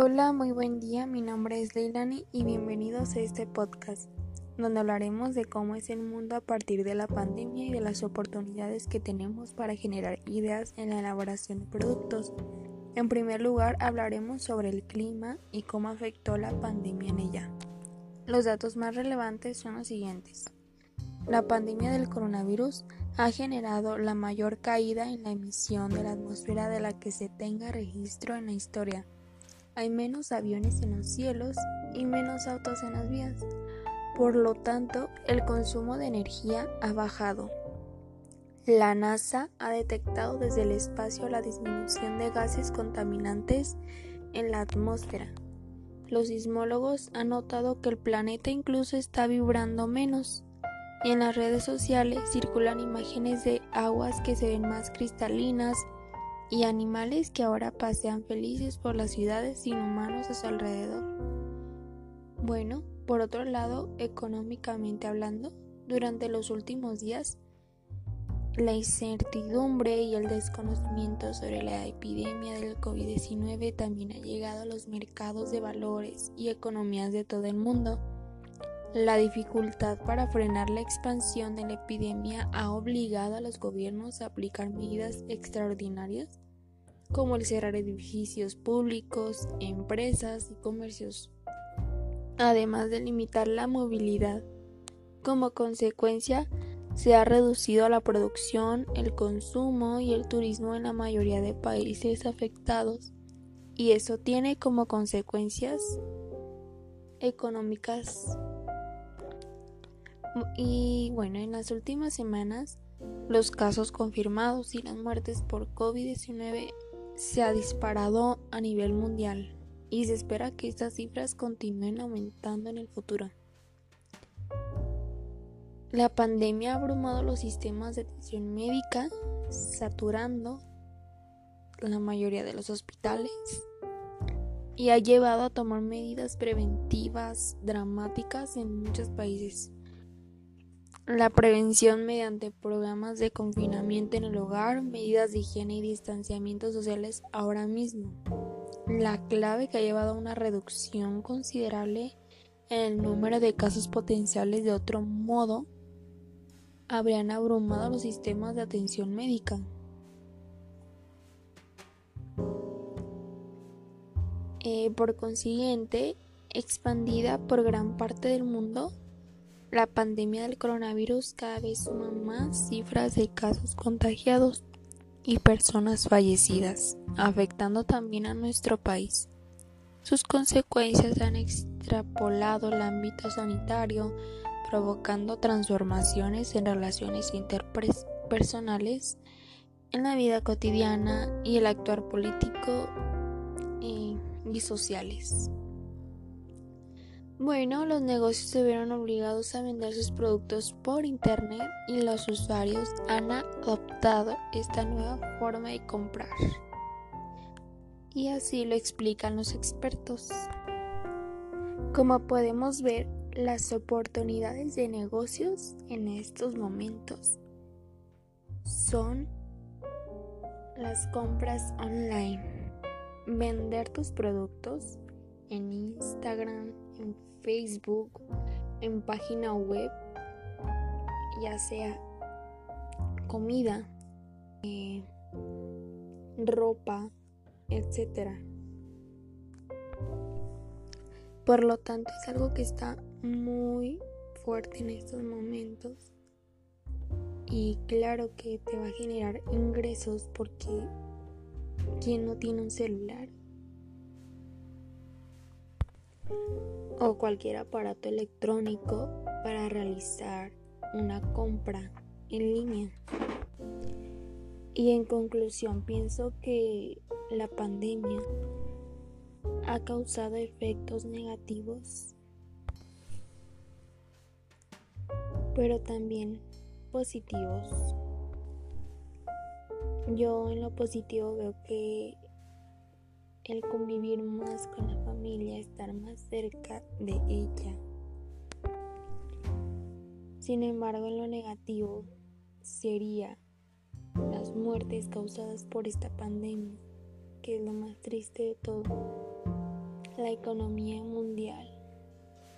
Hola, muy buen día. Mi nombre es Leilani y bienvenidos a este podcast, donde hablaremos de cómo es el mundo a partir de la pandemia y de las oportunidades que tenemos para generar ideas en la elaboración de productos. En primer lugar, hablaremos sobre el clima y cómo afectó la pandemia en ella. Los datos más relevantes son los siguientes. La pandemia del coronavirus ha generado la mayor caída en la emisión de la atmósfera de la que se tenga registro en la historia hay menos aviones en los cielos y menos autos en las vías. Por lo tanto, el consumo de energía ha bajado. La NASA ha detectado desde el espacio la disminución de gases contaminantes en la atmósfera. Los sismólogos han notado que el planeta incluso está vibrando menos. En las redes sociales circulan imágenes de aguas que se ven más cristalinas, y animales que ahora pasean felices por las ciudades sin humanos a su alrededor. Bueno, por otro lado, económicamente hablando, durante los últimos días, la incertidumbre y el desconocimiento sobre la epidemia del COVID-19 también ha llegado a los mercados de valores y economías de todo el mundo. La dificultad para frenar la expansión de la epidemia ha obligado a los gobiernos a aplicar medidas extraordinarias como el cerrar edificios públicos, empresas y comercios, además de limitar la movilidad. Como consecuencia, se ha reducido la producción, el consumo y el turismo en la mayoría de países afectados, y eso tiene como consecuencias económicas y bueno, en las últimas semanas los casos confirmados y las muertes por COVID-19 se ha disparado a nivel mundial y se espera que estas cifras continúen aumentando en el futuro. La pandemia ha abrumado los sistemas de atención médica, saturando la mayoría de los hospitales y ha llevado a tomar medidas preventivas dramáticas en muchos países la prevención mediante programas de confinamiento en el hogar, medidas de higiene y distanciamiento sociales ahora mismo. La clave que ha llevado a una reducción considerable en el número de casos potenciales de otro modo habrían abrumado los sistemas de atención médica. Eh, por consiguiente, expandida por gran parte del mundo, la pandemia del coronavirus cada vez suma más cifras de casos contagiados y personas fallecidas, afectando también a nuestro país. Sus consecuencias han extrapolado el ámbito sanitario, provocando transformaciones en relaciones interpersonales, en la vida cotidiana y el actuar político y sociales. Bueno, los negocios se vieron obligados a vender sus productos por internet y los usuarios han adoptado esta nueva forma de comprar. Y así lo explican los expertos. Como podemos ver, las oportunidades de negocios en estos momentos son las compras online, vender tus productos en Instagram, en Facebook, en página web, ya sea comida, eh, ropa, etc. Por lo tanto, es algo que está muy fuerte en estos momentos. Y claro que te va a generar ingresos porque quien no tiene un celular o cualquier aparato electrónico para realizar una compra en línea. Y en conclusión, pienso que la pandemia ha causado efectos negativos, pero también positivos. Yo en lo positivo veo que el convivir más con la familia, estar más cerca de ella. Sin embargo, lo negativo sería las muertes causadas por esta pandemia, que es lo más triste de todo. la economía mundial,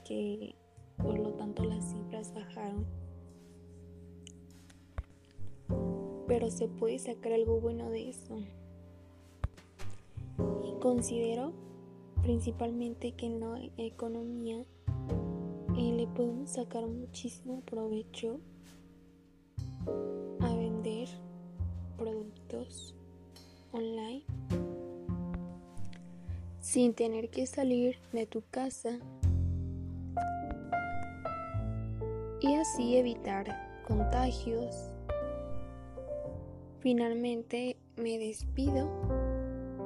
que por lo tanto las cifras bajaron. Pero se puede sacar algo bueno de eso. Considero principalmente que en la economía eh, le podemos sacar muchísimo provecho a vender productos online sin tener que salir de tu casa y así evitar contagios. Finalmente me despido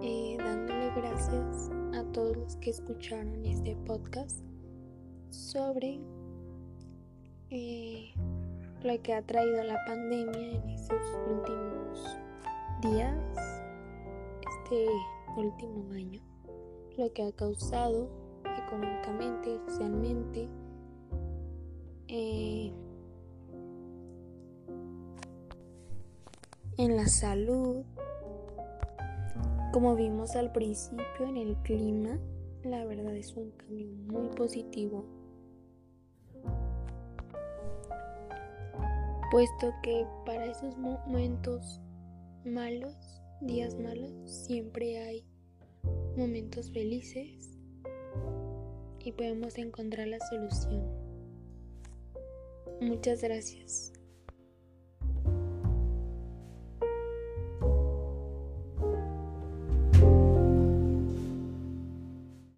eh, dándole gracias a todos los que escucharon este podcast sobre eh, lo que ha traído la pandemia en estos últimos días, este último año, lo que ha causado económicamente, socialmente, eh, en la salud, como vimos al principio en el clima, la verdad es un cambio muy positivo puesto que para esos momentos malos, días malos, siempre hay momentos felices y podemos encontrar la solución. Muchas gracias.